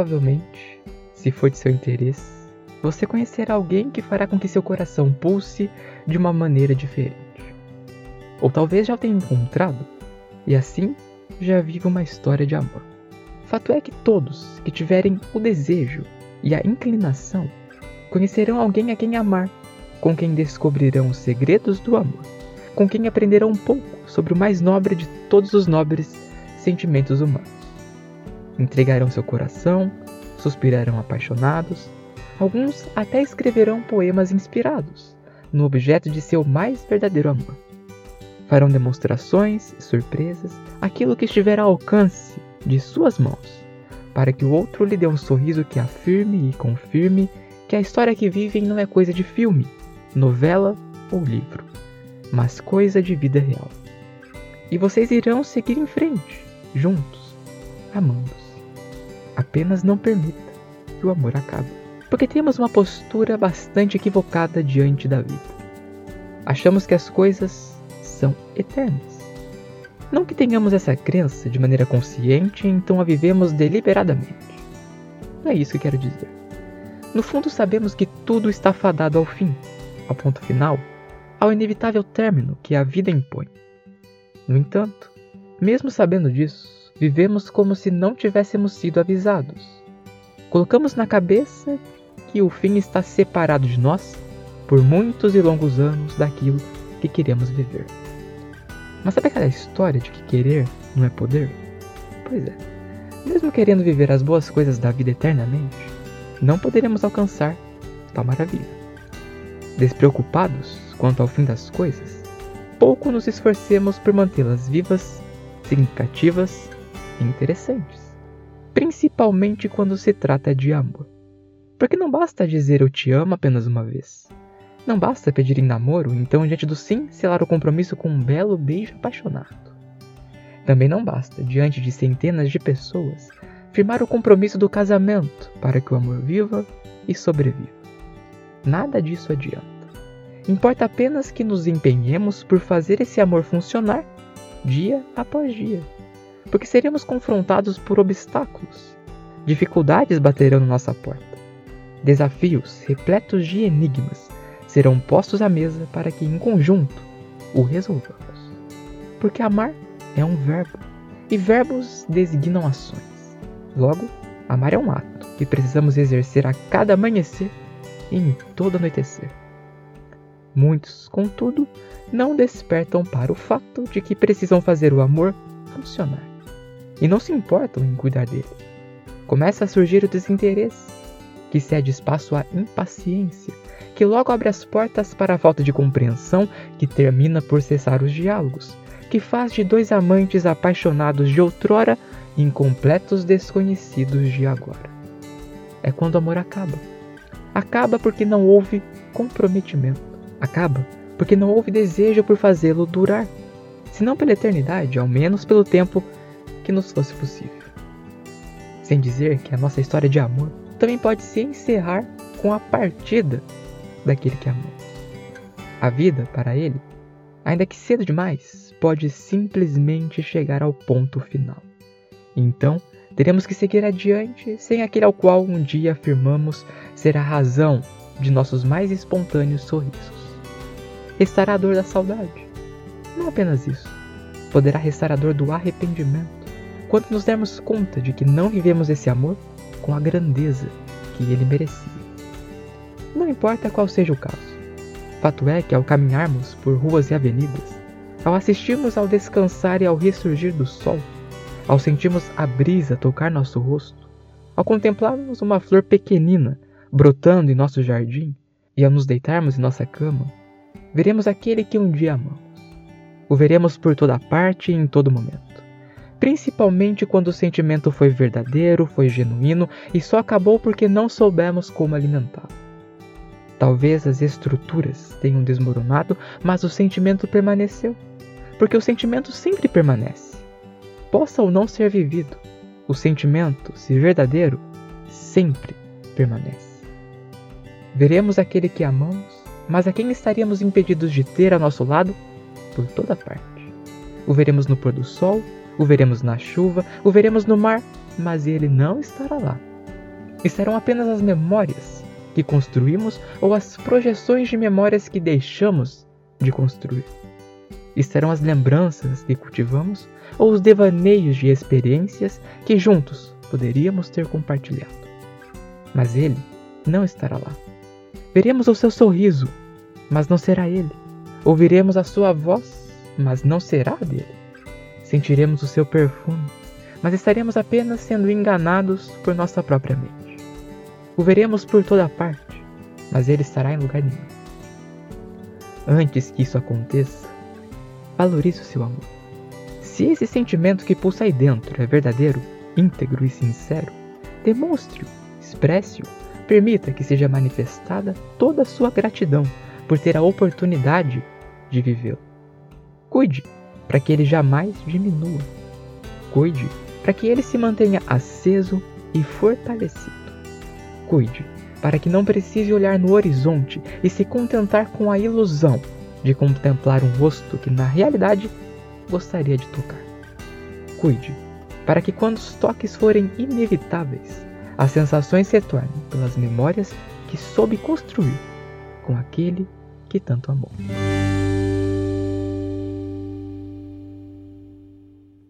provavelmente, se for de seu interesse, você conhecerá alguém que fará com que seu coração pulse de uma maneira diferente. Ou talvez já o tenha encontrado e assim já viva uma história de amor. Fato é que todos que tiverem o desejo e a inclinação conhecerão alguém a quem amar, com quem descobrirão os segredos do amor, com quem aprenderão um pouco sobre o mais nobre de todos os nobres sentimentos humanos. Entregarão seu coração, suspirarão apaixonados, Alguns até escreverão poemas inspirados no objeto de seu mais verdadeiro amor. Farão demonstrações e surpresas, aquilo que estiver ao alcance de suas mãos, para que o outro lhe dê um sorriso que afirme e confirme que a história que vivem não é coisa de filme, novela ou livro, mas coisa de vida real. E vocês irão seguir em frente, juntos, amando-se. Apenas não permita que o amor acabe porque temos uma postura bastante equivocada diante da vida. Achamos que as coisas são eternas. Não que tenhamos essa crença de maneira consciente, então a vivemos deliberadamente. Não é isso que quero dizer. No fundo, sabemos que tudo está fadado ao fim, ao ponto final, ao inevitável término que a vida impõe. No entanto, mesmo sabendo disso, vivemos como se não tivéssemos sido avisados. Colocamos na cabeça que o fim está separado de nós por muitos e longos anos daquilo que queremos viver. Mas sabe aquela história de que querer não é poder? Pois é. Mesmo querendo viver as boas coisas da vida eternamente, não poderemos alcançar tal maravilha. Despreocupados quanto ao fim das coisas, pouco nos esforcemos por mantê-las vivas, significativas interessantes, principalmente quando se trata de amor. Porque não basta dizer eu te amo apenas uma vez. Não basta pedir em namoro, então diante do sim selar o compromisso com um belo beijo apaixonado. Também não basta, diante de centenas de pessoas, firmar o compromisso do casamento para que o amor viva e sobreviva. Nada disso adianta. Importa apenas que nos empenhemos por fazer esse amor funcionar dia após dia, porque seremos confrontados por obstáculos. Dificuldades baterão na nossa porta Desafios repletos de enigmas serão postos à mesa para que, em conjunto, o resolvamos. Porque amar é um verbo, e verbos designam ações. Logo, amar é um ato que precisamos exercer a cada amanhecer e em todo anoitecer. Muitos, contudo, não despertam para o fato de que precisam fazer o amor funcionar e não se importam em cuidar dele. Começa a surgir o desinteresse que cede espaço à impaciência, que logo abre as portas para a falta de compreensão, que termina por cessar os diálogos, que faz de dois amantes apaixonados de outrora incompletos desconhecidos de agora. É quando o amor acaba. Acaba porque não houve comprometimento. Acaba porque não houve desejo por fazê-lo durar, se não pela eternidade, ao menos pelo tempo que nos fosse possível. Sem dizer que a nossa história de amor também pode se encerrar com a partida daquele que amou. A vida, para ele, ainda que cedo demais, pode simplesmente chegar ao ponto final. Então, teremos que seguir adiante sem aquele ao qual um dia afirmamos ser a razão de nossos mais espontâneos sorrisos. Restará a dor da saudade. Não apenas isso, poderá restar a dor do arrependimento quando nos dermos conta de que não vivemos esse amor com a grandeza que ele merecia. Não importa qual seja o caso. Fato é que ao caminharmos por ruas e avenidas, ao assistirmos ao descansar e ao ressurgir do sol, ao sentirmos a brisa tocar nosso rosto, ao contemplarmos uma flor pequenina brotando em nosso jardim e ao nos deitarmos em nossa cama, veremos aquele que um dia amamos. O veremos por toda parte e em todo momento principalmente quando o sentimento foi verdadeiro, foi genuíno e só acabou porque não soubemos como alimentá-lo. Talvez as estruturas tenham desmoronado, mas o sentimento permaneceu, porque o sentimento sempre permanece. Possa ou não ser vivido, o sentimento, se verdadeiro, sempre permanece. Veremos aquele que amamos, mas a quem estaríamos impedidos de ter a nosso lado por toda parte. O veremos no pôr do sol, o veremos na chuva, o veremos no mar, mas ele não estará lá, Estarão apenas as memórias que construímos ou as projeções de memórias que deixamos de construir. Estarão as lembranças que cultivamos ou os devaneios de experiências que juntos poderíamos ter compartilhado. Mas ele não estará lá. Veremos o seu sorriso, mas não será ele. Ouviremos a sua voz, mas não será dele. Sentiremos o seu perfume, mas estaremos apenas sendo enganados por nossa própria mente. O veremos por toda parte, mas ele estará em lugar nenhum. Antes que isso aconteça, valorize o seu amor. Se esse sentimento que pulsa aí dentro é verdadeiro, íntegro e sincero, demonstre-o, expresse-o, permita que seja manifestada toda a sua gratidão por ter a oportunidade de vivê-lo. Cuide para que ele jamais diminua. Cuide para que ele se mantenha aceso e fortalecido. Cuide para que não precise olhar no horizonte e se contentar com a ilusão de contemplar um rosto que na realidade gostaria de tocar. Cuide para que quando os toques forem inevitáveis, as sensações se tornem pelas memórias que soube construir com aquele que tanto amou.